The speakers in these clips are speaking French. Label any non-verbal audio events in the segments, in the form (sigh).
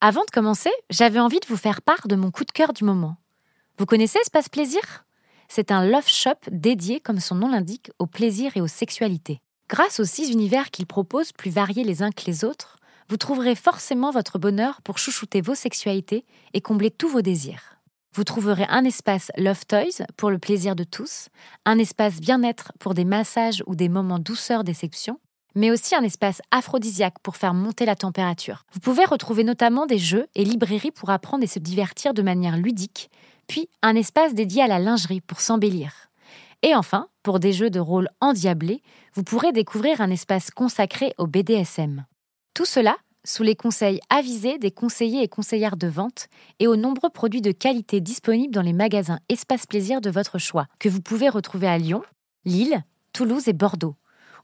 Avant de commencer, j'avais envie de vous faire part de mon coup de cœur du moment. Vous connaissez Espace Plaisir? C'est un love shop dédié, comme son nom l'indique, au plaisir et aux sexualités. Grâce aux six univers qu'il propose, plus variés les uns que les autres, vous trouverez forcément votre bonheur pour chouchouter vos sexualités et combler tous vos désirs. Vous trouverez un espace Love Toys pour le plaisir de tous, un espace bien-être pour des massages ou des moments douceur déception, mais aussi un espace aphrodisiaque pour faire monter la température. Vous pouvez retrouver notamment des jeux et librairies pour apprendre et se divertir de manière ludique, puis un espace dédié à la lingerie pour s'embellir. Et enfin, pour des jeux de rôle endiablés, vous pourrez découvrir un espace consacré au BDSM. Tout cela sous les conseils avisés des conseillers et conseillères de vente et aux nombreux produits de qualité disponibles dans les magasins Espace Plaisir de votre choix, que vous pouvez retrouver à Lyon, Lille, Toulouse et Bordeaux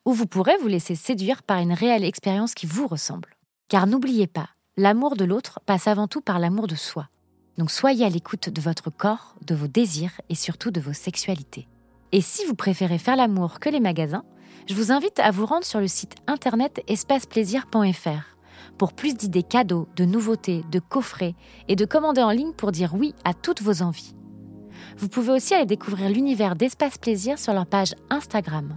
où vous pourrez vous laisser séduire par une réelle expérience qui vous ressemble. Car n'oubliez pas, l'amour de l'autre passe avant tout par l'amour de soi. Donc soyez à l'écoute de votre corps, de vos désirs et surtout de vos sexualités. Et si vous préférez faire l'amour que les magasins, je vous invite à vous rendre sur le site internet espaceplaisir.fr pour plus d'idées cadeaux, de nouveautés, de coffrets et de commander en ligne pour dire oui à toutes vos envies. Vous pouvez aussi aller découvrir l'univers d'Espace Plaisir sur leur page Instagram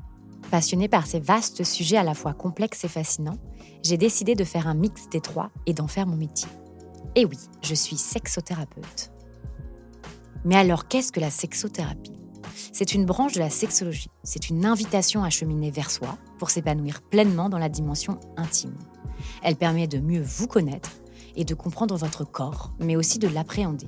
Passionnée par ces vastes sujets à la fois complexes et fascinants, j'ai décidé de faire un mix des trois et d'en faire mon métier. Et oui, je suis sexothérapeute. Mais alors, qu'est-ce que la sexothérapie? C'est une branche de la sexologie. C'est une invitation à cheminer vers soi pour s'épanouir pleinement dans la dimension intime. Elle permet de mieux vous connaître et de comprendre votre corps, mais aussi de l'appréhender.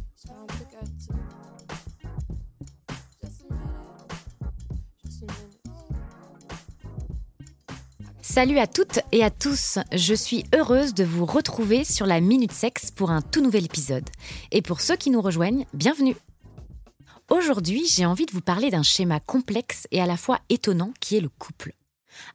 Salut à toutes et à tous, je suis heureuse de vous retrouver sur la Minute Sexe pour un tout nouvel épisode. Et pour ceux qui nous rejoignent, bienvenue Aujourd'hui, j'ai envie de vous parler d'un schéma complexe et à la fois étonnant qui est le couple.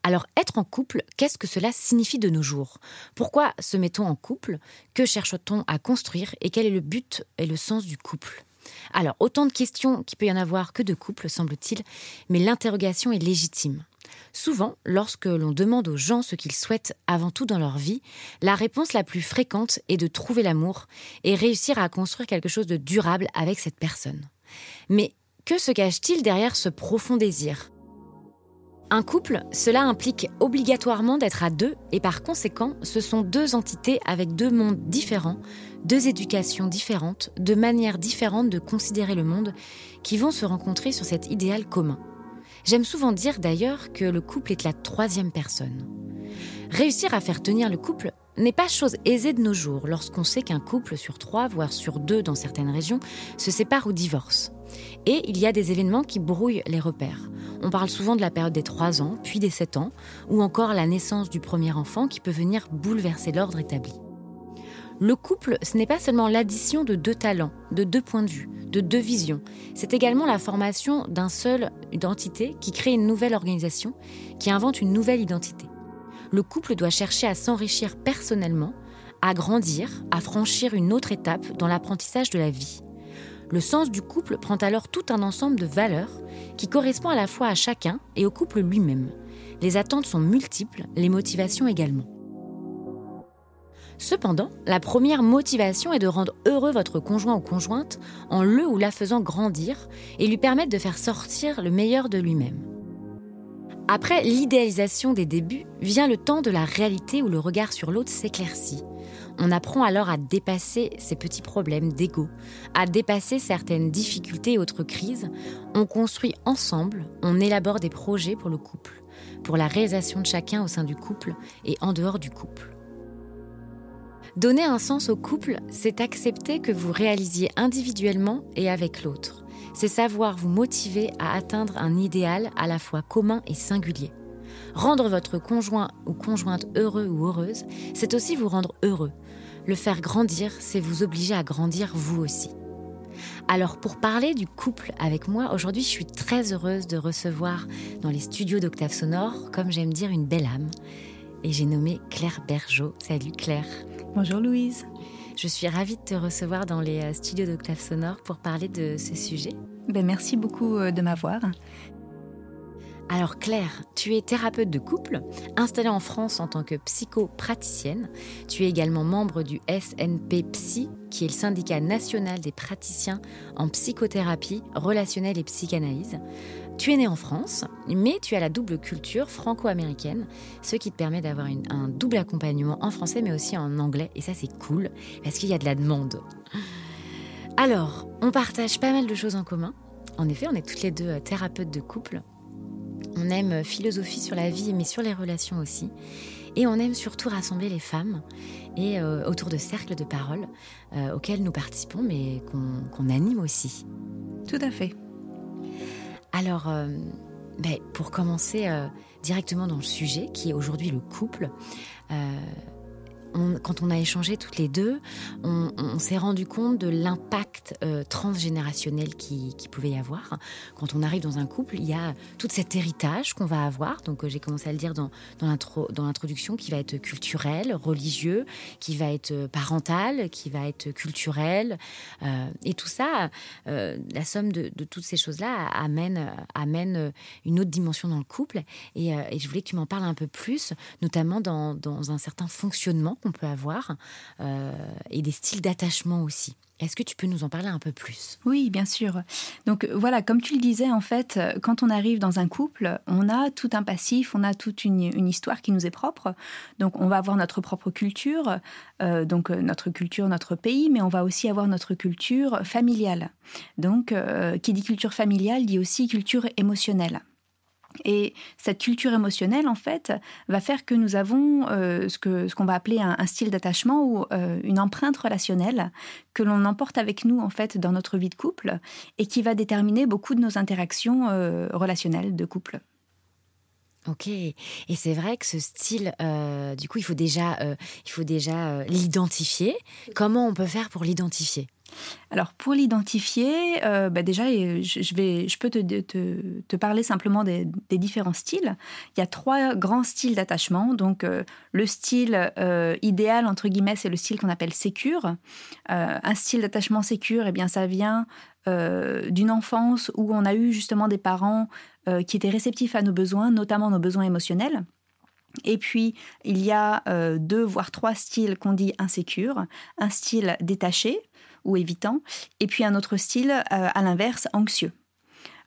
Alors, être en couple, qu'est-ce que cela signifie de nos jours? Pourquoi se met-on en couple? Que cherche-t-on à construire Et quel est le but et le sens du couple? Alors, autant de questions qu'il peut y en avoir que de couple, semble-t-il, mais l'interrogation est légitime. Souvent, lorsque l'on demande aux gens ce qu'ils souhaitent avant tout dans leur vie, la réponse la plus fréquente est de trouver l'amour et réussir à construire quelque chose de durable avec cette personne. Mais que se cache-t-il derrière ce profond désir? Un couple, cela implique obligatoirement d'être à deux et par conséquent, ce sont deux entités avec deux mondes différents, deux éducations différentes, deux manières différentes de considérer le monde qui vont se rencontrer sur cet idéal commun. J'aime souvent dire d'ailleurs que le couple est la troisième personne. Réussir à faire tenir le couple n'est pas chose aisée de nos jours lorsqu'on sait qu'un couple sur trois, voire sur deux dans certaines régions, se sépare ou divorce. Et il y a des événements qui brouillent les repères. On parle souvent de la période des 3 ans, puis des 7 ans, ou encore la naissance du premier enfant qui peut venir bouleverser l'ordre établi. Le couple, ce n'est pas seulement l'addition de deux talents, de deux points de vue, de deux visions, c'est également la formation d'un seul identité qui crée une nouvelle organisation, qui invente une nouvelle identité. Le couple doit chercher à s'enrichir personnellement, à grandir, à franchir une autre étape dans l'apprentissage de la vie. Le sens du couple prend alors tout un ensemble de valeurs qui correspond à la fois à chacun et au couple lui-même. Les attentes sont multiples, les motivations également. Cependant, la première motivation est de rendre heureux votre conjoint ou conjointe en le ou la faisant grandir et lui permettre de faire sortir le meilleur de lui-même. Après l'idéalisation des débuts, vient le temps de la réalité où le regard sur l'autre s'éclaircit. On apprend alors à dépasser ces petits problèmes d'ego, à dépasser certaines difficultés et autres crises. On construit ensemble, on élabore des projets pour le couple, pour la réalisation de chacun au sein du couple et en dehors du couple. Donner un sens au couple, c'est accepter que vous réalisiez individuellement et avec l'autre. C'est savoir vous motiver à atteindre un idéal à la fois commun et singulier. Rendre votre conjoint ou conjointe heureux ou heureuse, c'est aussi vous rendre heureux. Le faire grandir, c'est vous obliger à grandir vous aussi. Alors pour parler du couple avec moi, aujourd'hui je suis très heureuse de recevoir dans les studios d'Octave Sonore, comme j'aime dire, une belle âme. Et j'ai nommé Claire Bergeau. Salut Claire. Bonjour Louise. Je suis ravie de te recevoir dans les euh, studios d'Octave Sonore pour parler de ce sujet. Ben, merci beaucoup euh, de m'avoir. Alors Claire, tu es thérapeute de couple, installée en France en tant que psychopraticienne. Tu es également membre du SNP Psy, qui est le syndicat national des praticiens en psychothérapie relationnelle et psychanalyse. Tu es né en France, mais tu as la double culture franco-américaine, ce qui te permet d'avoir un double accompagnement en français mais aussi en anglais. Et ça c'est cool, parce qu'il y a de la demande. Alors, on partage pas mal de choses en commun. En effet, on est toutes les deux euh, thérapeutes de couple. On aime euh, philosophie sur la vie, mais sur les relations aussi. Et on aime surtout rassembler les femmes et euh, autour de cercles de parole auxquels nous participons, mais qu'on anime aussi. Tout à fait. Alors, euh, ben, pour commencer euh, directement dans le sujet, qui est aujourd'hui le couple, euh, quand on a échangé toutes les deux, on, s'est rendu compte de l'impact euh, transgénérationnel qui, pouvait y avoir. Quand on arrive dans un couple, il y a tout cet héritage qu'on va avoir. Donc euh, j'ai commencé à le dire dans, dans l'introduction, qui va être culturel, religieux, qui va être euh, parental, qui va être culturel. et tout ça, la somme de, toutes ces choses-là amène, une autre dimension dans le couple. Et, je voulais que tu m'en parles un peu plus, notamment dans un certain fonctionnement on peut avoir euh, et des styles d'attachement aussi. Est-ce que tu peux nous en parler un peu plus? Oui, bien sûr. Donc voilà, comme tu le disais, en fait, quand on arrive dans un couple, on a tout un passif, on a toute une, histoire qui nous est propre. Donc on va avoir notre propre culture, euh, donc euh, notre culture, notre pays, mais on va aussi avoir notre culture familiale. Donc qui dit culture familiale dit aussi culture émotionnelle. Et cette culture émotionnelle, en fait, va faire que nous avons euh, ce qu'on ce va appeler un, style d'attachement ou euh, une empreinte relationnelle que l'on emporte avec nous, en fait, dans notre vie de couple et qui va déterminer beaucoup de nos interactions euh, relationnelles de couple. Ok, et c'est vrai que ce style, du coup, il faut déjà, il faut déjà l'identifier. Comment on peut faire pour l'identifier? Alors pour l'identifier, euh, bah, déjà, je, vais, je peux te, parler simplement des, différents styles. Il y a trois grands styles d'attachement. Donc euh, le style euh, idéal entre guillemets, c'est le style qu'on appelle sécure. un style d'attachement sécure, eh bien ça vient d'une enfance où on a eu justement des parents qui étaient réceptifs à nos besoins, notamment nos besoins émotionnels. Et puis, il y a deux, voire trois styles qu'on dit insécures. Un style détaché, ou évitant, et puis un autre style, euh, à l'inverse, anxieux.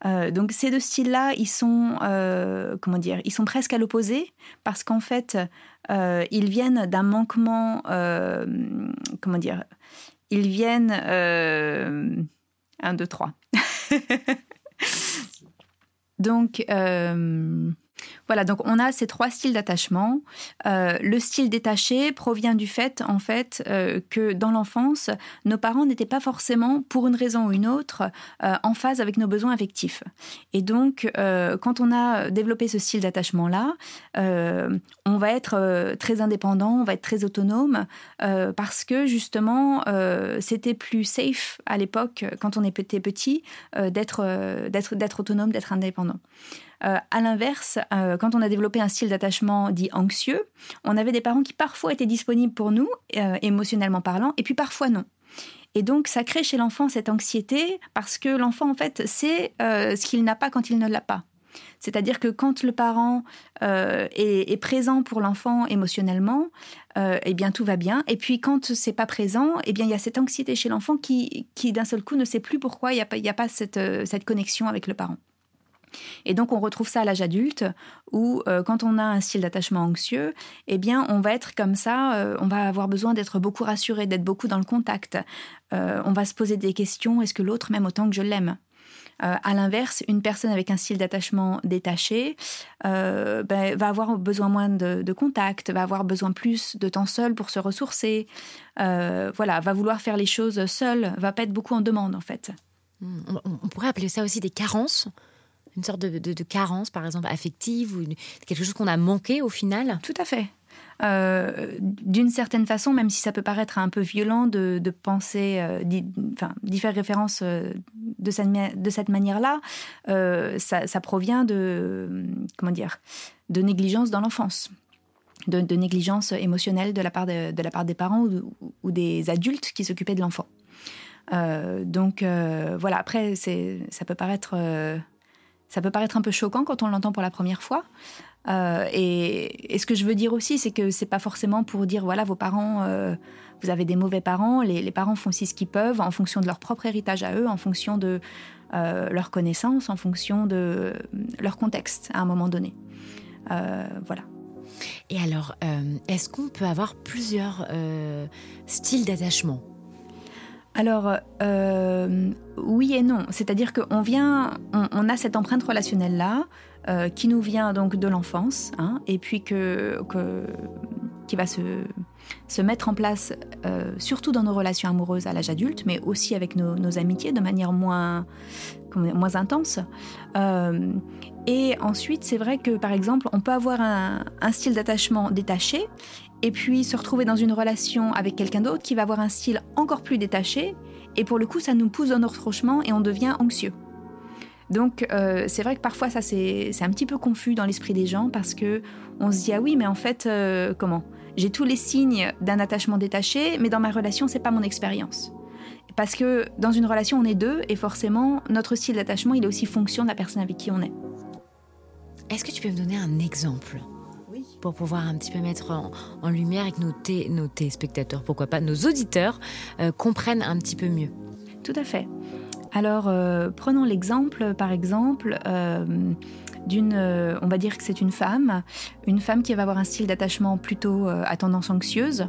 Euh, donc ces deux styles-là, ils sont euh, comment dire, ils sont presque à l'opposé parce qu'en fait, ils viennent d'un manquement, comment dire, ils viennent un, deux, trois. (laughs) Donc, voilà, donc on a ces trois styles d'attachement. Euh, le style détaché provient du fait, en fait, euh, que dans l'enfance, nos parents n'étaient pas forcément, pour une raison ou une autre, euh, en phase avec nos besoins affectifs. Et donc, quand on a développé ce style d'attachement-là, on va être très indépendant, on va être très autonome, parce que justement, c'était plus safe à l'époque, quand on était petit, d'être d'être autonome, d'être indépendant. Euh, à l'inverse, euh, quand on a développé un style d'attachement dit anxieux, on avait des parents qui parfois étaient disponibles pour nous, euh, émotionnellement parlant, et puis parfois non. Et donc, ça crée chez l'enfant cette anxiété parce que l'enfant, en fait, sait ce qu'il n'a pas quand il ne l'a pas. C'est-à-dire que quand le parent est, présent pour l'enfant émotionnellement, eh bien tout va bien. Et puis quand c'est pas présent, eh bien il y a cette anxiété chez l'enfant qui, d'un seul coup ne sait plus pourquoi il n'y a a pas cette connexion avec le parent. Et donc on retrouve ça à l'âge adulte où euh, quand on a un style d'attachement anxieux, eh bien on va être comme ça, euh, on va avoir besoin d'être beaucoup rassuré, d'être beaucoup dans le contact. Euh, on va se poser des questions, est-ce que l'autre m'aime autant que je l'aime? À l'inverse, une personne avec un style d'attachement détaché ben, va avoir besoin moins de, contact, va avoir besoin plus de temps seul pour se ressourcer, voilà, va vouloir faire les choses seul, va pas être beaucoup en demande en fait. Hmm, on pourrait appeler ça aussi des carences une sorte de, carence, par exemple, affective ou quelque chose qu'on a manqué au final Tout à fait. Euh, d'une certaine façon, même si ça peut paraître un peu violent de, penser, euh, d'y faire référence euh, de cette, de cette manière-là, ça, provient de, comment dire, de négligence dans l'enfance. De, négligence émotionnelle de la part, de, la part des parents ou, des adultes qui s'occupaient de l'enfant. donc voilà, après, ça peut paraître ça peut paraître un peu choquant quand on l'entend pour la première fois. Euh, et, ce que je veux dire aussi, c'est que c'est pas forcément pour dire voilà vos parents, euh, vous avez des mauvais parents. Les, parents font aussi ce qu'ils peuvent en fonction de leur propre héritage à eux, en fonction de euh, leurs connaissances, en fonction de leur contexte à un moment donné. voilà. Et alors, est-ce qu'on peut avoir plusieurs styles d'attachement? Alors, euh, oui et non. C'est-à-dire qu'on vient, on, a cette empreinte relationnelle-là euh, qui nous vient donc de l'enfance, hein, et puis que, qui va se, se mettre en place euh, surtout dans nos relations amoureuses à l'âge adulte, mais aussi avec nos, amitiés de manière moins, moins intense. et ensuite, c'est vrai que par exemple, on peut avoir un style d'attachement détaché et puis se retrouver dans une relation avec quelqu'un d'autre qui va avoir un style encore plus détaché, et pour le coup ça nous pousse dans notre rochement et on devient anxieux. Donc euh, c'est vrai que parfois ça c'est un petit peu confus dans l'esprit des gens parce que on se dit ah oui mais en fait euh, comment? J'ai tous les signes d'un attachement détaché mais dans ma relation c'est pas mon expérience parce que dans une relation on est deux et forcément notre style d'attachement il est aussi fonction de la personne avec qui on est. Est-ce que tu peux me donner un exemple? Pour pouvoir un petit peu mettre en, lumière et que nos, nos téléspectateurs, pourquoi pas nos auditeurs, euh, comprennent un petit peu mieux. Tout à fait. Alors, euh, prenons l'exemple, par exemple, euh, d'une, on va dire que c'est une femme, une femme qui va avoir un style d'attachement plutôt à tendance anxieuse.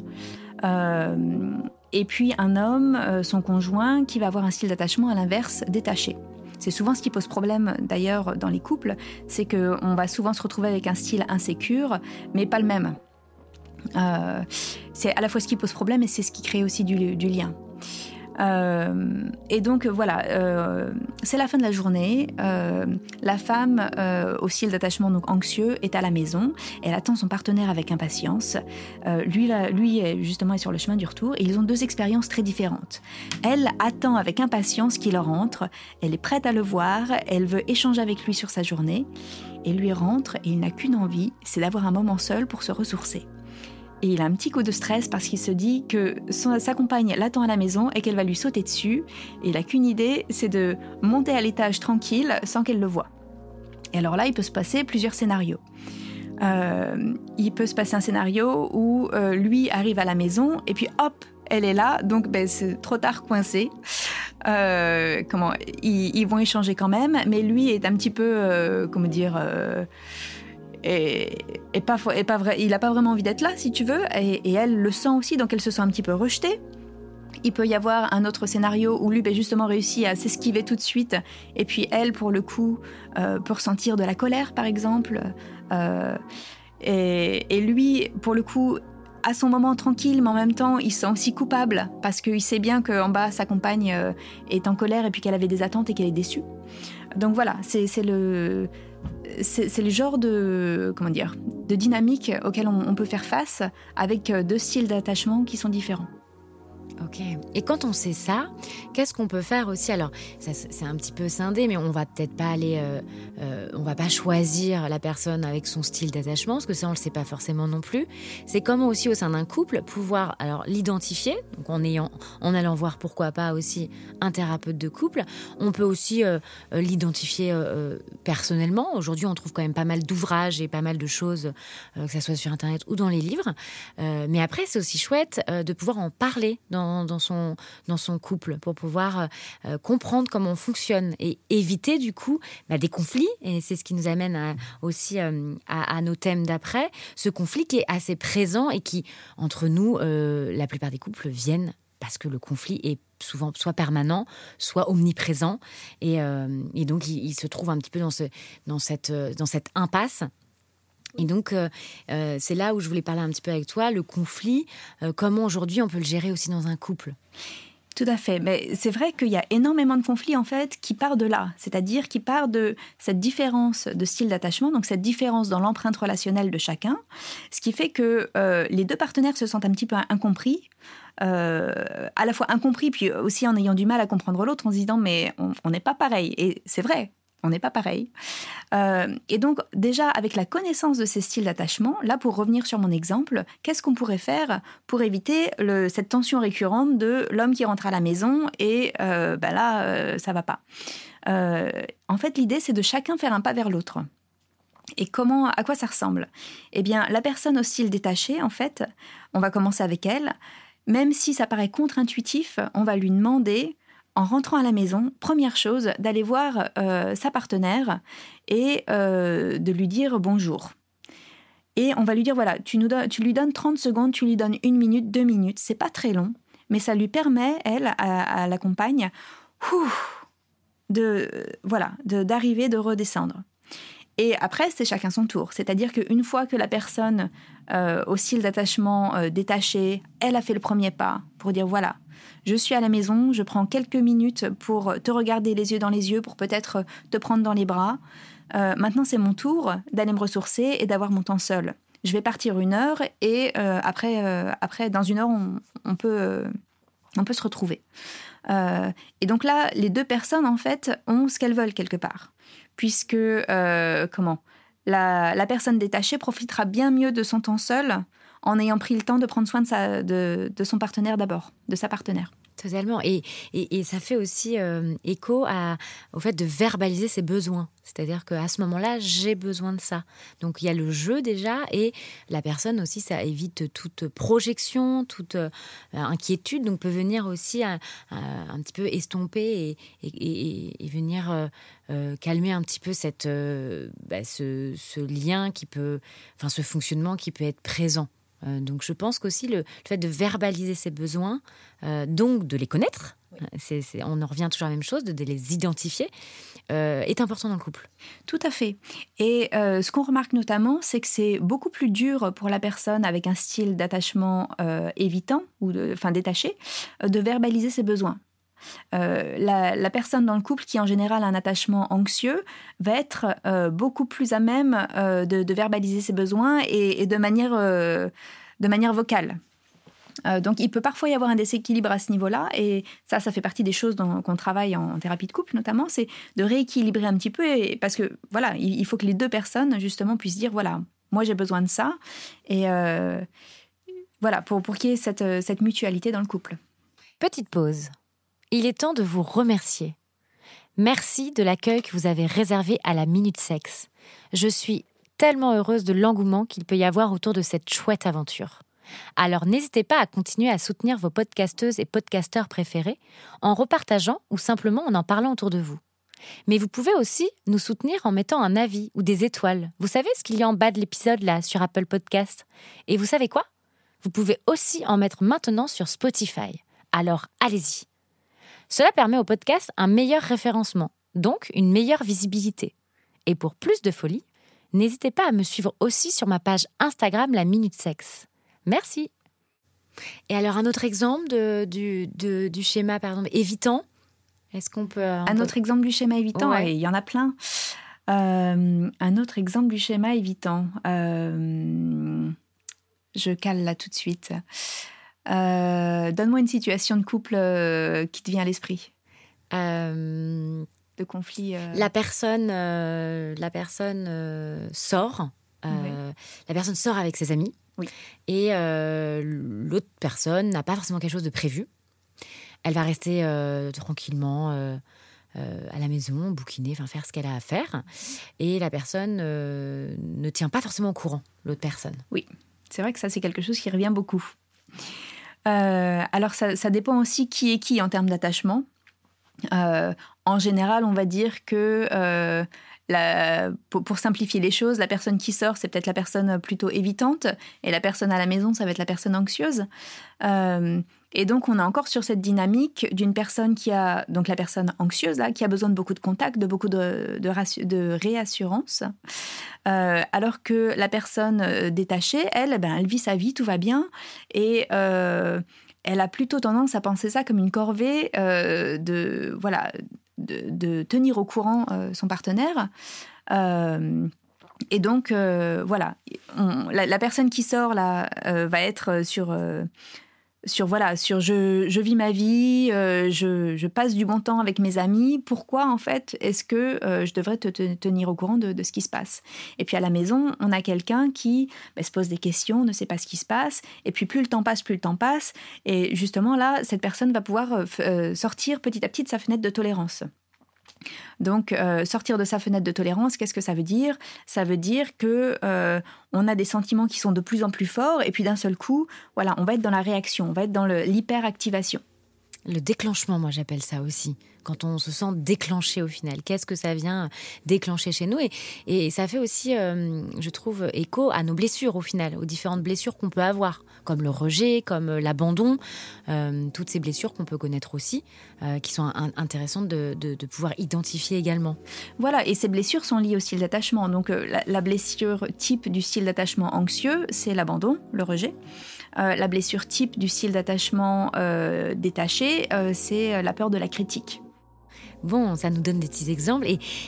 et puis un homme, son conjoint, qui va avoir un style d'attachement à l'inverse, détaché. C'est souvent ce qui pose problème d'ailleurs dans les couples, c'est qu'on va souvent se retrouver avec un style insécure, mais pas le même. Euh, c'est à la fois ce qui pose problème et c'est ce qui crée aussi du lien. Euh, et donc voilà, euh, c'est la fin de la journée. Euh, la femme, au style d'attachement donc anxieux, est à la maison. Elle attend son partenaire avec impatience. lui, lui justement est sur le chemin du retour. Et ils ont deux expériences très différentes. Elle attend avec impatience qu'il rentre. Elle est prête à le voir. Elle veut échanger avec lui sur sa journée. Et lui rentre et il n'a qu'une envie, c'est d'avoir un moment seul pour se ressourcer. Et il a un petit coup de stress parce qu'il se dit que sa compagne l'attend à la maison et qu'elle va lui sauter dessus. Et il n'a qu'une idée, c'est de monter à l'étage tranquille sans qu'elle le voie. Et alors là, il peut se passer plusieurs scénarios. Euh, il peut se passer un scénario où euh, lui arrive à la maison et puis hop, elle est là, donc ben, c'est trop tard coincé. Euh, comment ils, vont échanger quand même, mais lui est un petit peu, comment dire et, pas, vrai, il n'a pas vraiment envie d'être là, si tu veux, et, elle le sent aussi, donc elle se sent un petit peu rejetée. Il peut y avoir un autre scénario où lui, ben, justement, réussit à s'esquiver tout de suite, et puis elle, pour le coup, euh, peut ressentir de la colère, par exemple. Euh, et, lui, pour le coup, à son moment tranquille, mais en même temps, il se sent aussi coupable, parce qu'il sait bien qu'en bas, sa compagne euh, est en colère, et puis qu'elle avait des attentes et qu'elle est déçue. Donc voilà, c'est le c'est le genre de comment dire de dynamique auquel on peut faire face avec deux styles d'attachement qui sont différents. Ok. Et quand on sait ça, qu'est-ce qu'on peut faire aussi? Alors, c'est un petit peu scindé, mais on va peut-être pas aller, euh, euh, on va pas choisir la personne avec son style d'attachement, parce que ça on le sait pas forcément non plus. C'est comment aussi au sein d'un couple pouvoir alors l'identifier, donc en ayant, en allant voir pourquoi pas aussi un thérapeute de couple. On peut aussi euh, l'identifier personnellement. Aujourd'hui, on trouve quand même pas mal d'ouvrages et pas mal de choses, que ça soit sur internet ou dans les livres. mais après, c'est aussi chouette de pouvoir en parler dans dans, son, dans son couple pour pouvoir euh, comprendre comment on fonctionne et éviter du coup bah, des conflits. Et c'est ce qui nous amène aussi euh, à, nos thèmes d'après. Ce conflit qui est assez présent et qui, entre nous, euh, la plupart des couples viennent parce que le conflit est souvent soit permanent, soit omniprésent. Et, donc, il, se trouve un petit peu dans, ce, dans, cette, dans cette impasse et donc, euh, euh, c'est là où je voulais parler un petit peu avec toi, le conflit, euh, comment aujourd'hui on peut le gérer aussi dans un couple. Tout à fait. Mais c'est vrai qu'il y a énormément de conflits en fait qui partent de là, c'est-à-dire qui partent de cette différence de style d'attachement, donc cette différence dans l'empreinte relationnelle de chacun, ce qui fait que les deux partenaires se sentent un petit peu incompris, à la fois incompris puis aussi en ayant du mal à comprendre l'autre, en se disant mais on n'est pas pareil. Et c'est vrai, on n'est pas pareil. Euh, et donc, déjà, avec la connaissance de ces styles d'attachement, là, pour revenir sur mon exemple, qu'est-ce qu'on pourrait faire pour éviter cette tension récurrente de l'homme qui rentre à la maison et euh, bah là, euh, ça va pas En fait, l'idée, c'est de chacun faire un pas vers l'autre. Et comment, à quoi ça ressemble? Eh bien, la personne au style détaché, en fait, on va commencer avec elle. Même si ça paraît contre-intuitif, on va lui demander en rentrant à la maison, première chose, d'aller voir euh, sa partenaire et euh, de lui dire bonjour. Et on va lui dire voilà, tu, nous tu lui donnes 30 secondes, tu lui donnes une minute, deux minutes, c'est pas très long, mais ça lui permet, elle, à, la compagne, de voilà, d'arriver, de, redescendre. Et après, c'est chacun son tour. C'est-à-dire qu'une fois que la personne euh, au style d'attachement détaché, elle a fait le premier pas pour dire voilà, je suis à la maison, je prends quelques minutes pour te regarder les yeux dans les yeux, pour peut-être te prendre dans les bras. Euh, maintenant, c'est mon tour d'aller me ressourcer et d'avoir mon temps seul. Je vais partir une heure et euh, après, euh, après, dans une heure, on, peut, on peut se retrouver. et donc là, les deux personnes, en fait, ont ce qu'elles veulent quelque part. Puisque, comment? La, la, personne détachée profitera bien mieux de son temps seul en ayant pris le temps de prendre soin de, sa, de, son partenaire d'abord, de sa partenaire. Totalement. Et, et, ça fait aussi euh, écho au fait de verbaliser ses besoins. C'est-à-dire qu'à ce moment-là, j'ai besoin de ça. Donc il y a le jeu déjà et la personne aussi, ça évite toute projection, toute euh, inquiétude. Donc peut venir aussi un, petit peu estomper et, et venir euh, calmer un petit peu cette, bah, ce, ce, lien qui peut, enfin ce fonctionnement qui peut être présent. Euh, donc je pense qu'aussi le, fait de verbaliser ses besoins, euh, donc de les connaître, c'est, on en revient toujours à la même chose, de, les identifier, euh, est important dans le couple. Tout à fait. Et ce qu'on remarque notamment, c'est que c'est beaucoup plus dur pour la personne avec un style d'attachement évitant ou de, enfin détaché de verbaliser ses besoins. La, personne dans le couple qui en général a un attachement anxieux va être beaucoup plus à même de, verbaliser ses besoins et de manière de manière vocale. Euh, donc, il peut parfois y avoir un déséquilibre à ce niveau-là, et ça, ça fait partie des choses qu'on travaille en, thérapie de couple, notamment, c'est de rééquilibrer un petit peu, parce que voilà, il, faut que les deux personnes justement puissent dire voilà, moi j'ai besoin de ça, et euh, voilà, pour, pour qu'il y ait cette mutualité dans le couple. Petite pause. Il est temps de vous remercier. Merci de l'accueil que vous avez réservé à la Minute Sexe. Je suis tellement heureuse de l'engouement qu'il peut y avoir autour de cette chouette aventure. Alors n'hésitez pas à continuer à soutenir vos podcasteuses et podcasteurs préférés en repartageant ou simplement en en parlant autour de vous. Mais vous pouvez aussi nous soutenir en mettant un avis ou des étoiles. Vous savez ce qu'il y a en bas de l'épisode là sur Apple Podcast. Et vous savez quoi? Vous pouvez aussi en mettre maintenant sur Spotify. alors allez-y. Cela permet au podcast un meilleur référencement, donc une meilleure visibilité. Et pour plus de folie, n'hésitez pas à me suivre aussi sur ma page Instagram La Minute Sexe. Merci. Et alors un autre exemple de, du, du, schéma, par exemple, évitant Est-ce qu'on peut... Un, autre exemple du schéma évitant, il y en a plein. Euh, un autre exemple du schéma évitant. Euh, je cale là tout de suite. Euh, donne-moi une situation de couple qui te vient à l'esprit. de conflit. La personne, la personne sort. La personne sort avec ses amis. Et l'autre personne n'a pas forcément quelque chose de prévu. Elle va rester tranquillement euh, à la maison, bouquiner, enfin faire ce qu'elle a à faire. Et la personne euh, ne tient pas forcément au courant, l'autre personne. Oui, c'est vrai que ça, c'est quelque chose qui revient beaucoup. Euh, alors, ça, dépend aussi qui est qui en termes d'attachement. en général, on va dire que pour, simplifier les choses, la personne qui sort, c'est peut-être la personne plutôt évitante, et la personne à la maison, ça va être la personne anxieuse. Et donc, on est encore sur cette dynamique d'une personne qui a, donc la personne anxieuse, là, qui a besoin de beaucoup de contact, de beaucoup de, de, réassurance, euh, alors que la personne euh, détachée, elle, ben, elle vit sa vie, tout va bien, et euh, elle a plutôt tendance à penser ça comme une corvée de, voilà, de, tenir au courant son partenaire. et donc, voilà, la, personne qui sort là va être sur sur voilà, sur je, je vis ma vie, euh, je, je, passe du bon temps avec mes amis. Pourquoi en fait est-ce que euh, je devrais te, tenir au courant de, de, ce qui se passe? Et puis à la maison, on a quelqu'un qui bah, se pose des questions, ne sait pas ce qui se passe. Et puis plus le temps passe, plus le temps passe. Et justement là, cette personne va pouvoir euh, sortir petit à petit de sa fenêtre de tolérance. Donc, euh, sortir de sa fenêtre de tolérance, qu'est-ce que ça veut dire? Ça veut dire que euh, on a des sentiments qui sont de plus en plus forts, et puis d'un seul coup, voilà, on va être dans la réaction, on va être dans l'hyperactivation. Le déclenchement, moi j'appelle ça aussi quand on se sent déclenché au final. Qu'est-ce que ça vient déclencher chez nous? Et, ça fait aussi, euh, je trouve, écho à nos blessures au final, aux différentes blessures qu'on peut avoir, comme le rejet, comme l'abandon, euh, toutes ces blessures qu'on peut connaître aussi, euh, qui sont intéressantes de, pouvoir identifier également. Voilà, et ces blessures sont liées au style d'attachement. Donc la, blessure type du style d'attachement anxieux, c'est l'abandon, le rejet. la blessure type du style d'attachement détaché, c'est la peur de la critique. Bon, ça nous donne des petits exemples.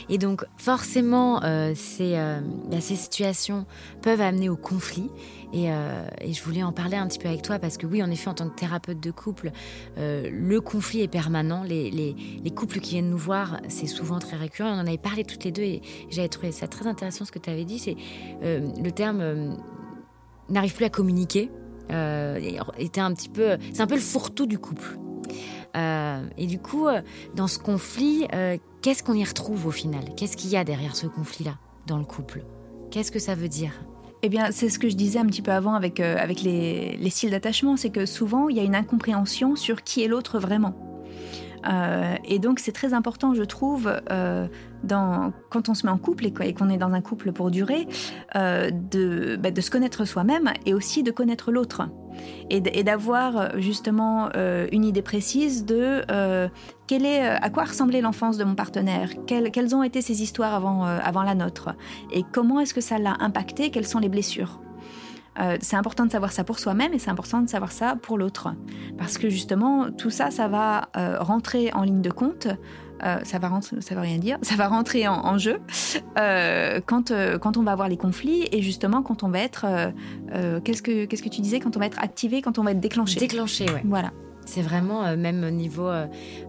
Et, donc, forcément, euh, euh, bah, ces, situations peuvent amener au conflit. Euh, et, je voulais en parler un petit peu avec toi parce que oui, en effet, en tant que thérapeute de couple, le conflit est permanent. Les, couples qui viennent nous voir, c'est souvent très récurrent. On en avait parlé toutes les deux et j'avais trouvé ça très intéressant ce que tu avais dit. C'est le terme n'arrive plus à communiquer. était un petit peu, c'est un peu le fourre-tout du couple. Euh, et du coup, euh, dans ce conflit, euh, qu'est-ce qu'on y retrouve au final? Qu'est-ce qu'il y a derrière ce conflit-là dans le couple? Qu'est-ce que ça veut dire? Eh bien, c'est ce que je disais un petit peu avant avec, avec les, les styles d'attachement, c'est que souvent, il y a une incompréhension sur qui est l'autre vraiment. et donc, c'est très important, je trouve, quand on se met en couple et qu'on est dans un couple pour durer, bah, de se connaître soi-même et aussi de connaître l'autre et d'avoir euh, justement euh, une idée précise de euh, quelle est, à quoi ressemblait l'enfance de mon partenaire, quelles, ont été ses histoires avant, avant la nôtre, et comment est-ce que ça l'a impacté, quelles sont les blessures. c'est important de savoir ça pour soi-même et c'est important de savoir ça pour l'autre. Parce que justement, tout ça, ça va rentrer en ligne de compte euh, ça va rentrer, ça veut rien dire, (laughs) ça va rentrer en, jeu euh, quand, euh, quand on va avoir les conflits et justement quand on va être, qu'est-ce que qu'est-ce que tu disais, quand on va être activé, quand on va être déclenché. Déclenché, ouais. Voilà. C'est vraiment même au niveau,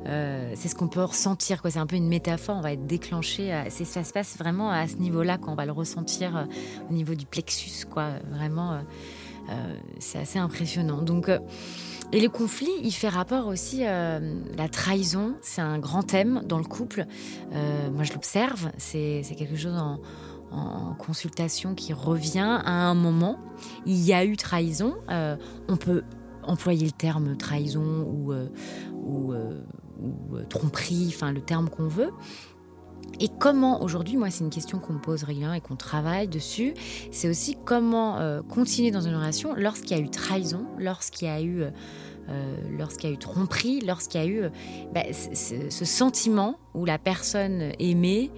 c'est ce qu'on peut ressentir. Quoi. C'est un peu une métaphore. On va être déclenché. ça se passe vraiment à ce niveau-là qu'on va le ressentir au niveau du plexus. Quoi. Vraiment, c'est assez impressionnant. Donc et le conflit, il fait rapport aussi euh, la trahison. C'est un grand thème dans le couple. Euh, moi, je l'observe. C'est quelque chose en, consultation qui revient à un moment. Il y a eu trahison. Euh, on peut employer le terme trahison ou, ou, ou tromperie, enfin le terme qu'on veut. Et comment aujourd'hui, moi c'est une question qu'on me pose régulièrement et qu'on travaille dessus, c'est aussi comment continuer dans une relation lorsqu'il y a eu trahison, lorsqu'il y a eu lorsqu'il y a eu tromperie, lorsqu'il y a eu bah, ce, sentiment où la personne aimée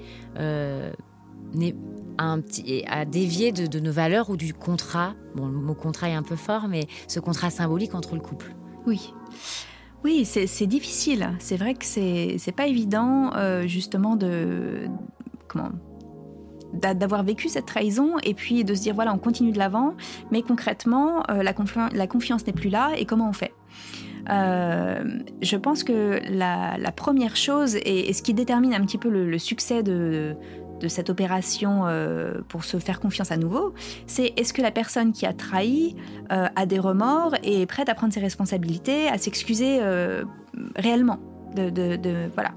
petit, à dévier de, nos valeurs ou du contrat. Bon, le mot contrat est un peu fort, mais ce contrat symbolique entre le couple. Oui. Oui, c'est difficile. C'est vrai que c'est pas évident, euh, justement, de. Comment d'avoir vécu cette trahison et puis de se dire voilà on continue de l'avant mais concrètement euh, la, confiance n'est plus là et comment on fait? Euh, je pense que la, première chose et, ce qui détermine un petit peu le succès de, de cette opération euh, pour se faire confiance à nouveau, c'est est-ce que la personne qui a trahi euh, a des remords et est prête à prendre ses responsabilités, à s'excuser euh, réellement. De, voilà.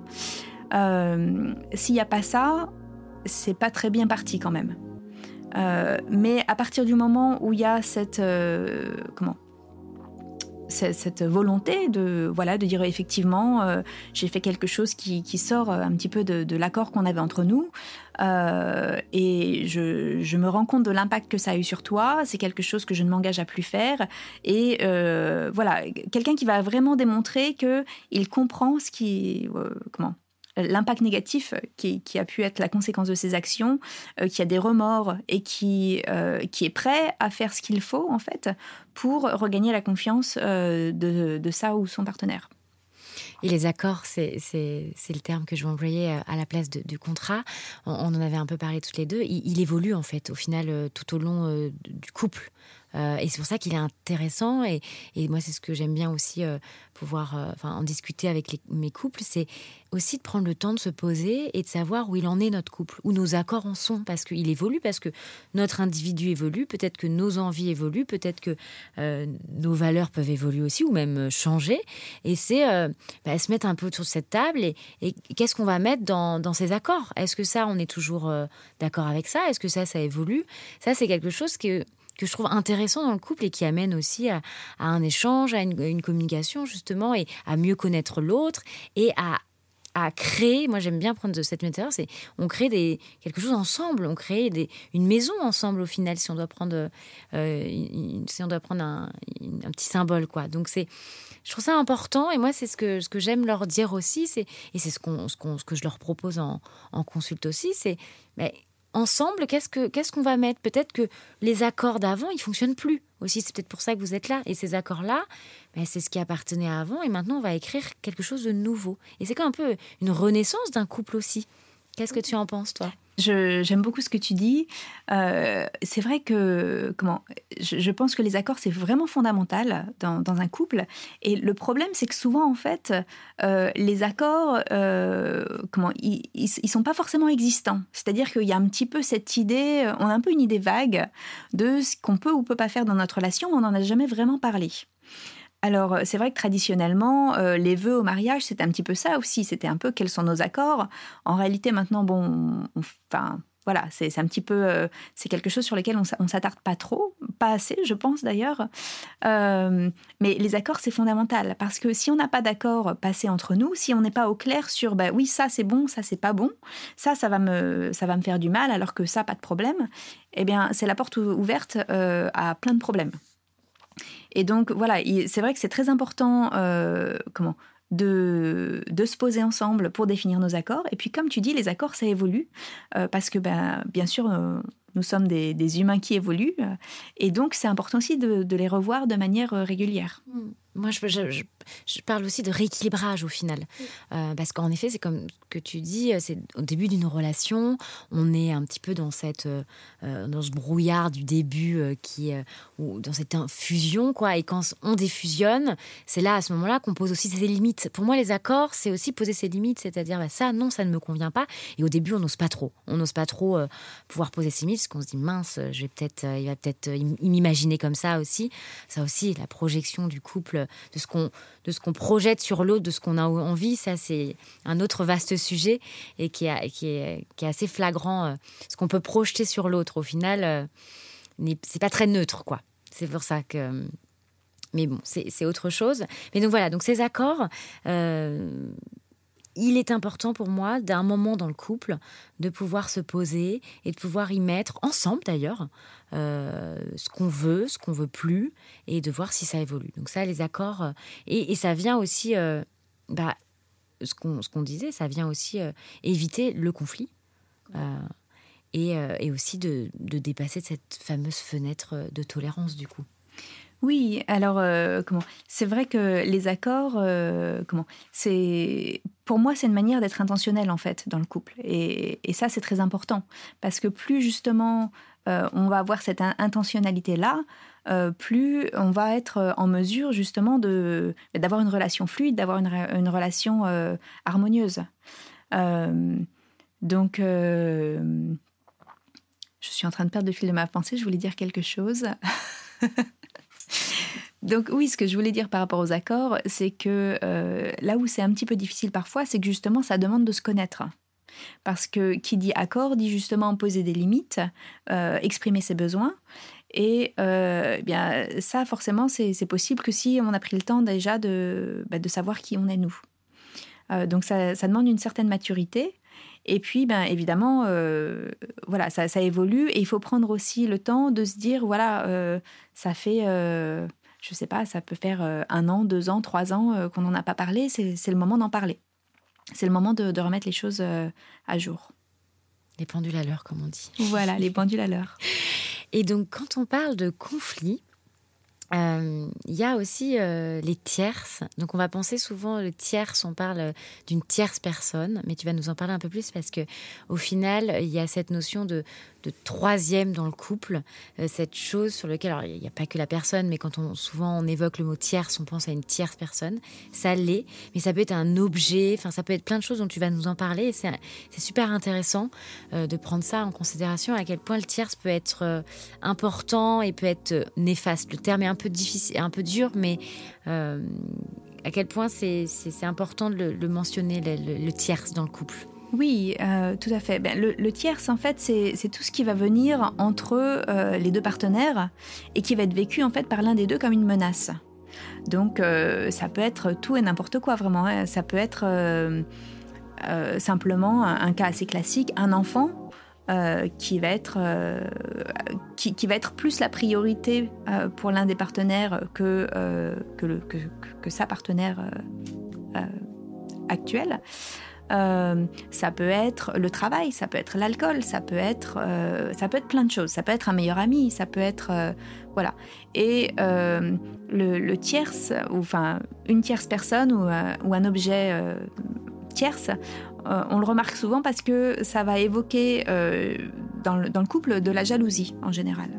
S'il n'y a pas ça, c'est pas très bien parti quand même. mais à partir du moment où il y a cette comment cette volonté de voilà de dire effectivement euh, j'ai fait quelque chose qui, sort euh, un petit peu de, l'accord qu'on avait entre nous. Euh, et je, me rends compte de l'impact que ça a eu sur toi. C'est quelque chose que je ne m'engage à plus faire. Et voilà quelqu'un qui va vraiment démontrer que il comprend ce qui comment l'impact négatif qui, a pu être la conséquence de ses actions, euh, qui a des remords et qui, euh, qui est prêt à faire ce qu'il faut en fait pour regagner la confiance euh, de, de ça ou son partenaire. Et les accords, c'est le terme que je vais employer à la place du contrat. On, en avait un peu parlé toutes les deux. Il, il évolue en fait au final tout au long du couple. Euh, et c'est pour ça qu'il est intéressant. Et, moi, c'est ce que j'aime bien aussi euh, pouvoir euh, en discuter avec mes couples, c'est aussi de prendre le temps de se poser et de savoir où il en est notre couple, où nos accords en sont, parce qu'il évolue, parce que notre individu évolue, peut-être que nos envies évoluent, peut-être que nos valeurs peuvent évoluer aussi, ou même changer. Et c'est bah, se mettre un peu autour de cette table et, et qu'est-ce qu'on va mettre dans, dans ces accords? Est-ce que ça, on est toujours d'accord avec ça? Est-ce que ça, ça évolue? Ça, c'est quelque chose que que je trouve intéressant dans le couple et qui amène aussi à, un échange, à une, communication justement et à mieux connaître l'autre et à, à créer, moi j'aime bien prendre de cette méthode, c'est on crée des, quelque chose ensemble, on crée des, une maison ensemble au final si on doit prendre, euh, si on doit prendre un, petit symbole quoi. Donc c'est, je trouve ça important et moi c'est ce que, ce que j'aime leur dire aussi, c'est, et c'est ce, qu'on, ce, ce que je leur propose en, en consulte aussi, c'est mais ensemble, qu'est-ce que qu'est-ce qu'on va mettre? Peut-être que les accords d'avant, ils fonctionnent plus. Aussi, c'est peut-être pour ça que vous êtes là. Et ces accords-là, ben, c'est ce qui appartenait à avant. Et maintenant, on va écrire quelque chose de nouveau. Et c'est comme un peu une renaissance d'un couple aussi. Qu'est-ce que tu en penses, toi? J'aime beaucoup ce que tu dis. Euh, c'est vrai que comment je, pense que les accords c'est vraiment fondamental dans, un couple. Et le problème c'est que souvent en fait euh, les accords euh, comment ils, ils, sont pas forcément existants. C'est-à-dire qu'il y a un petit peu cette idée, on a un peu une idée vague de ce qu'on peut ou peut pas faire dans notre relation, mais on n'en a jamais vraiment parlé. Alors, euh, c'est vrai que traditionnellement, euh, les vœux au mariage, c'était un petit peu ça aussi. C'était un peu quels sont nos accords. En réalité, maintenant, bon, enfin, voilà, c'est un petit peu, euh, c'est quelque chose sur lequel on, s'attarde pas trop, pas assez, je pense d'ailleurs. mais les accords, c'est fondamental parce que si on n'a pas d'accord passé entre nous, si on n'est pas au clair sur, bah oui, ça c'est bon, ça c'est pas bon, ça, ça va me, ça va me faire du mal, alors que ça, pas de problème. Eh bien, c'est la porte ouverte à plein de problèmes. Et donc voilà, c'est vrai que c'est très important euh, comment de, de, se poser ensemble pour définir nos accords. Et puis comme tu dis, les accords, ça évolue, euh, parce que ben, bien sûr, euh, nous sommes des, humains qui évoluent, et donc c'est important aussi de, les revoir de manière régulière. Mmh. Moi, je, je, parle aussi de rééquilibrage au final. Euh, parce qu'en effet, c'est comme que tu dis, c'est au début d'une relation, on est un petit peu dans, cette, euh, dans ce brouillard du début, qui, ou dans cette infusion. Quoi. Et quand on défusionne, c'est là, à ce moment-là, qu'on pose aussi ses limites. Pour moi, les accords, c'est aussi poser ses limites, c'est-à-dire bah, ça, non, ça ne me convient pas. Et au début, on n'ose pas trop. On n'ose pas trop pouvoir poser ses limites, parce qu'on se dit, mince, je vais peut-être, il va peut-être m'imaginer comme ça aussi. Ça aussi, la projection du couple de ce qu'on de ce qu'on projette sur l'autre, de ce qu'on a envie. Ça, c'est un autre vaste sujet et qui, qui, est, qui est assez flagrant. Euh, ce qu'on peut projeter sur l'autre, au final, euh, c'est pas très neutre, quoi. C'est pour ça que. Mais bon, c'est autre chose. Mais donc voilà, donc ces accords. Euh, il est important pour moi, d'un moment dans le couple, de pouvoir se poser et de pouvoir y mettre, ensemble d'ailleurs, euh, ce qu'on veut, ce qu'on veut plus, et de voir si ça évolue. Donc ça, les accords, euh, et, ça vient aussi, euh, bah, ce qu'on disait, ça vient aussi éviter le conflit. Et, aussi de, de dépasser cette fameuse fenêtre de tolérance du coup. Oui, alors euh, comment? C'est vrai que les accords, euh, comment? C'est pour moi c'est une manière d'être intentionnel en fait dans le couple, et, ça c'est très important parce que plus justement euh, on va avoir cette intentionnalité là, plus on va être en mesure justement de d'avoir une relation fluide, d'avoir une, une, relation harmonieuse. donc je suis en train de perdre le fil de ma pensée. Je voulais dire quelque chose. (laughs) Donc oui, ce que je voulais dire par rapport aux accords, c'est que euh, là où c'est un petit peu difficile parfois, c'est que justement, ça demande de se connaître. Parce que qui dit accord dit justement poser des limites, euh, exprimer ses besoins. Et euh, eh bien ça, forcément, c'est possible que si on a pris le temps déjà de, bah, de savoir qui on est nous. donc ça, demande une certaine maturité. Et puis, ben, évidemment, voilà, ça, évolue et il faut prendre aussi le temps de se dire, voilà, ça fait je sais pas, ça peut faire euh, un an, deux ans, trois ans euh, qu'on n'en a pas parlé, c'est le moment d'en parler. C'est le moment de, remettre les choses euh, à jour. Les pendules à l'heure, comme on dit. Voilà, les pendules à l'heure. (laughs) Et donc, quand on parle de conflit, il y a aussi les tierces. Donc, on va penser souvent le tierce, on parle d'une tierce personne, mais tu vas nous en parler un peu plus parce que, au final, il y a cette notion de, de troisième dans le couple, euh, cette chose sur laquelle, alors il n'y a pas que la personne, mais quand on souvent on évoque le mot tierce, on pense à une tierce personne, ça l'est, mais ça peut être un objet, enfin ça peut être plein de choses dont tu vas nous en parler, c'est super intéressant euh, de prendre ça en considération, à quel point le tierce peut être euh, important et peut être néfaste. Le terme est un peu difficile, un peu dur, mais à quel point c'est important de le, mentionner, le, le tierce dans le couple. Oui, euh, tout à fait. Ben, le, tierce, en fait, c'est tout ce qui va venir entre euh, les deux partenaires et qui va être vécu en fait par l'un des deux comme une menace. Donc, euh, ça peut être tout et n'importe quoi, vraiment. Hein. Ça peut être simplement un, cas assez classique, un enfant qui, va être, qui, va être plus la priorité pour l'un des partenaires que, que sa partenaire actuelle. Euh, ça peut être le travail, ça peut être l'alcool, ça peut être euh, ça peut être plein de choses. Ça peut être un meilleur ami, ça peut être euh, voilà. Et le, tierce ou enfin une tierce personne ou, un objet tierce, on le remarque souvent parce que ça va évoquer dans le couple de la jalousie en général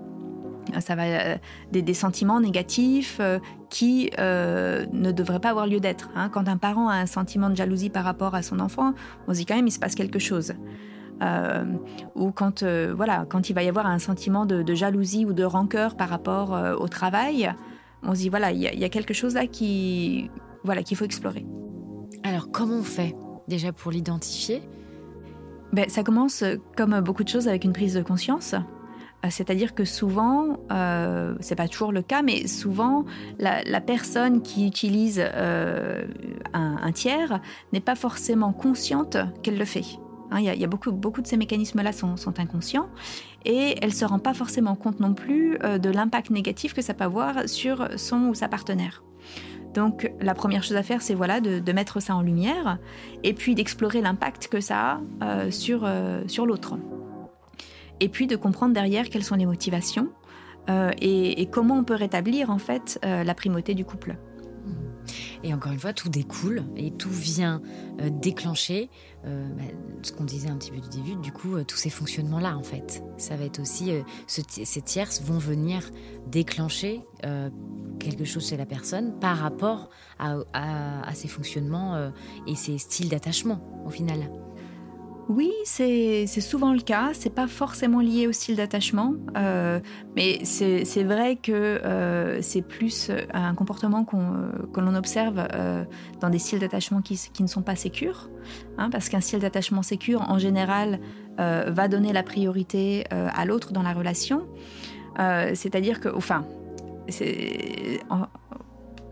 ça va euh, des, sentiments négatifs euh, qui euh, ne devraient pas avoir lieu d'être. Hein. Quand un parent a un sentiment de jalousie par rapport à son enfant, on se dit quand même il se passe quelque chose. ou quand voilà, quand il va y avoir un sentiment de, jalousie ou de rancœur par rapport au travail, on se dit voilà, il y, a quelque chose là qui voilà qu'il faut explorer. Alors comment on fait déjà pour l'identifier? Ben, ça commence comme beaucoup de choses avec une prise de conscience. Euh, c'est-à-dire que souvent, euh, c'est pas toujours le cas, mais souvent, la, personne qui utilise euh, un, tiers n'est pas forcément consciente qu'elle le fait. Hein, il y, a beaucoup, beaucoup de ces mécanismes-là sont, sont, inconscients et elle se rend pas forcément compte non plus euh, de l'impact négatif que ça peut avoir sur son ou sa partenaire. Donc la première chose à faire, c'est voilà de, mettre ça en lumière et puis d'explorer l'impact que ça a sur, sur l'autre et puis de comprendre derrière quelles sont les motivations euh, et, comment on peut rétablir en fait euh, la primauté du couple. Et encore une fois, tout découle et tout vient euh, déclencher bah, ce qu'on disait un petit peu du début, du coup, tous ces fonctionnements-là, en fait. Ça va être aussi, ces tierces vont venir déclencher quelque chose chez la personne par rapport à, à ces fonctionnements et ces styles d'attachement, au final. Oui, c'est souvent le cas. C'est pas forcément lié au style d'attachement, euh, mais c'est vrai que euh, c'est plus un comportement euh, que l'on observe dans des styles d'attachement qui, ne sont pas sécures, hein, parce qu'un style d'attachement sécure, en général, va donner la priorité à l'autre dans la relation. C'est-à-dire que, enfin,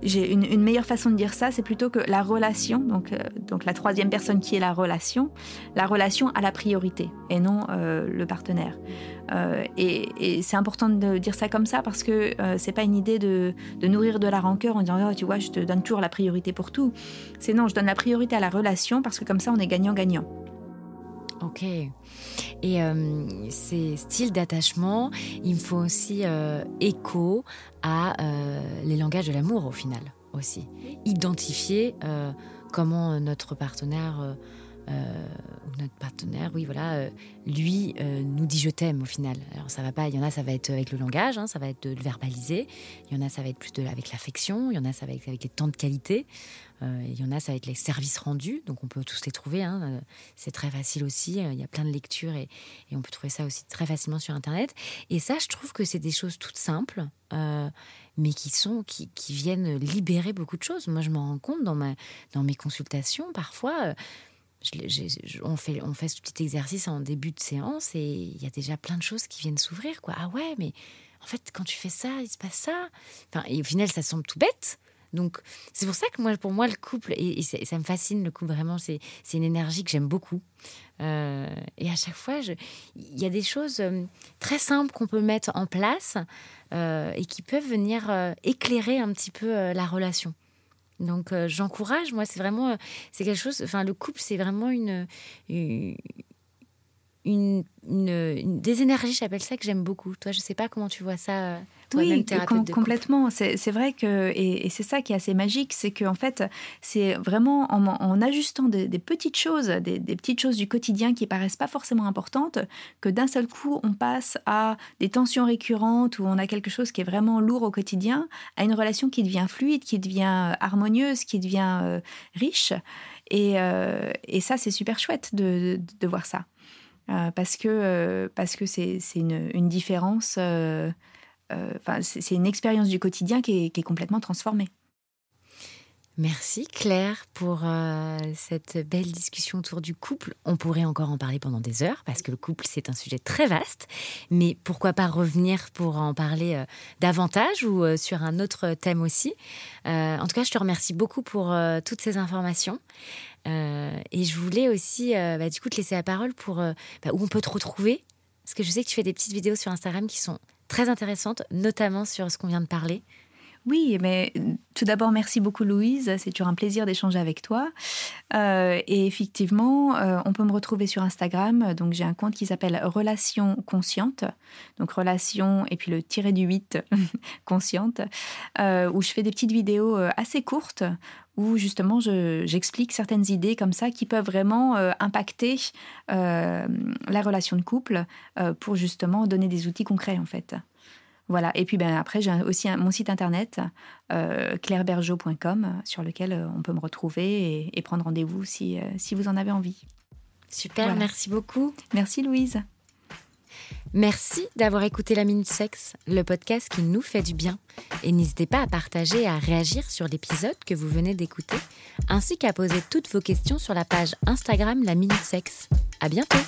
j'ai une, meilleure façon de dire ça, c'est plutôt que la relation, donc, euh, donc la troisième personne qui est la relation, la relation a la priorité et non euh, le partenaire. Euh, et, c'est important de dire ça comme ça parce que c'est pas une idée de, nourrir de la rancœur en disant oh, tu vois je te donne toujours la priorité pour tout. C'est non, je donne la priorité à la relation parce que comme ça on est gagnant-gagnant. Ok. Et ces styles d'attachement, il me faut aussi écho à les langages de l'amour au final aussi. Identifier comment notre partenaire notre partenaire, oui, voilà, lui nous dit je t'aime au final. Alors ça va pas, il y en a, ça va être avec le langage, hein, ça va être de le verbaliser. Il y en a, ça va être plus de, avec l'affection. Il y en a, ça va être avec les temps de qualité. Euh, il y en a, ça va être les services rendus, donc on peut tous les trouver. Hein. Euh, c'est très facile aussi. Euh, il y a plein de lectures et, on peut trouver ça aussi très facilement sur Internet. Et ça, je trouve que c'est des choses toutes simples, mais qui sont qui, viennent libérer beaucoup de choses. Moi, je m'en rends compte dans mes consultations parfois. On, fait, on fait ce petit exercice en début de séance et il y a déjà plein de choses qui viennent s'ouvrir. Quoi. Ah ouais, mais en fait, quand tu fais ça, il se passe ça. Enfin, et au final, ça semble tout bête. Donc, c'est pour ça que moi, pour moi, le couple, et, ça, me fascine, le couple, vraiment, c'est une énergie que j'aime beaucoup. Euh, et à chaque fois, il y a des choses euh, très simples qu'on peut mettre en place euh, et qui peuvent venir éclairer un petit peu la relation. Donc, j'encourage, moi, c'est vraiment, c'est quelque chose, enfin, le couple, c'est vraiment une, une, des énergies, j'appelle ça, que j'aime beaucoup. Toi, je sais pas comment tu vois ça. Euh, oui, complètement. C'est vrai que, et, c'est ça qui est assez magique, c'est qu'en fait, c'est vraiment en, ajustant des, petites choses, des, petites choses du quotidien qui paraissent pas forcément importantes, que d'un seul coup, on passe à des tensions récurrentes où on a quelque chose qui est vraiment lourd au quotidien, à une relation qui devient fluide, qui devient harmonieuse, qui devient euh, riche. Et, euh, et ça, c'est super chouette de, de voir ça. Euh, parce que euh, parce que c'est une, une, différence, euh, enfin c'est une expérience du quotidien qui est, complètement transformée. Merci Claire pour cette belle discussion autour du couple. On pourrait encore en parler pendant des heures parce que le couple c'est un sujet très vaste, mais pourquoi pas revenir pour en parler davantage ou sur un autre thème aussi. en tout cas, je te remercie beaucoup pour toutes ces informations. Euh, et je voulais aussi, euh, bah, du coup, te laisser la parole pour euh, bah, où on peut te retrouver. Parce que je sais que tu fais des petites vidéos sur Instagram qui sont très intéressantes, notamment sur ce qu'on vient de parler. Oui, mais tout d'abord, merci beaucoup Louise. C'est toujours un plaisir d'échanger avec toi. et effectivement, on peut me retrouver sur Instagram. Donc, j'ai un compte qui s'appelle Relations Conscientes. Donc, Relations et puis le tiré du 8 (laughs) Consciente, où je fais des petites vidéos assez courtes où justement j'explique certaines idées comme ça qui peuvent vraiment euh, impacter euh, la relation de couple euh, pour justement donner des outils concrets en fait. Voilà. Et puis ben, après, j'ai aussi mon site internet, clairebergeau.com, sur lequel on peut me retrouver et, prendre rendez-vous si, si vous en avez envie. Super, merci beaucoup. Merci Louise. Merci d'avoir écouté La Minute Sexe, le podcast qui nous fait du bien. Et n'hésitez pas à partager et à réagir sur l'épisode que vous venez d'écouter, ainsi qu'à poser toutes vos questions sur la page Instagram La Minute Sexe. À bientôt!